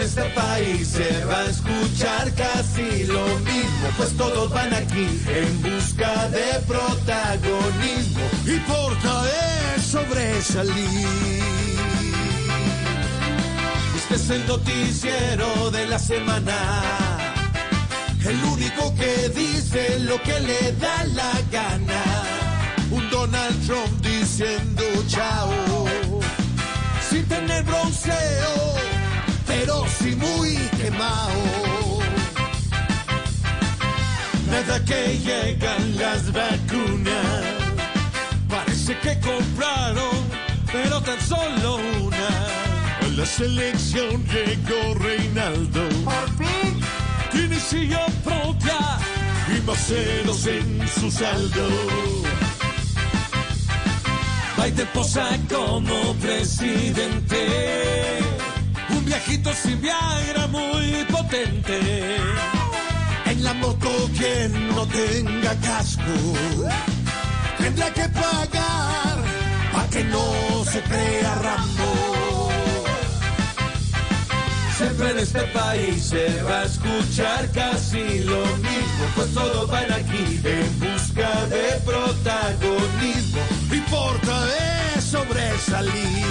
este país se va a escuchar casi lo mismo, pues todos van aquí en busca de protagonismo. Importa es sobresalir. Este es el noticiero de la semana. El único que dice lo que le da la gana. Un Donald Trump diciendo chao. Sin tener bronceo, sí muy quemado. Nada que llegan las vacunas. Parece que compraron, pero tan solo una. A la selección llegó Reinaldo. Por fin. Tiene silla propia y más ceros en su saldo. Biden posa como presidente. Viejito sin Viagra muy potente. En la moto quien no tenga casco tendrá que pagar para que no se crea Rambo. Siempre en este país se va a escuchar casi lo mismo, pues todos van aquí en busca de protagonismo. Importa es sobresalir.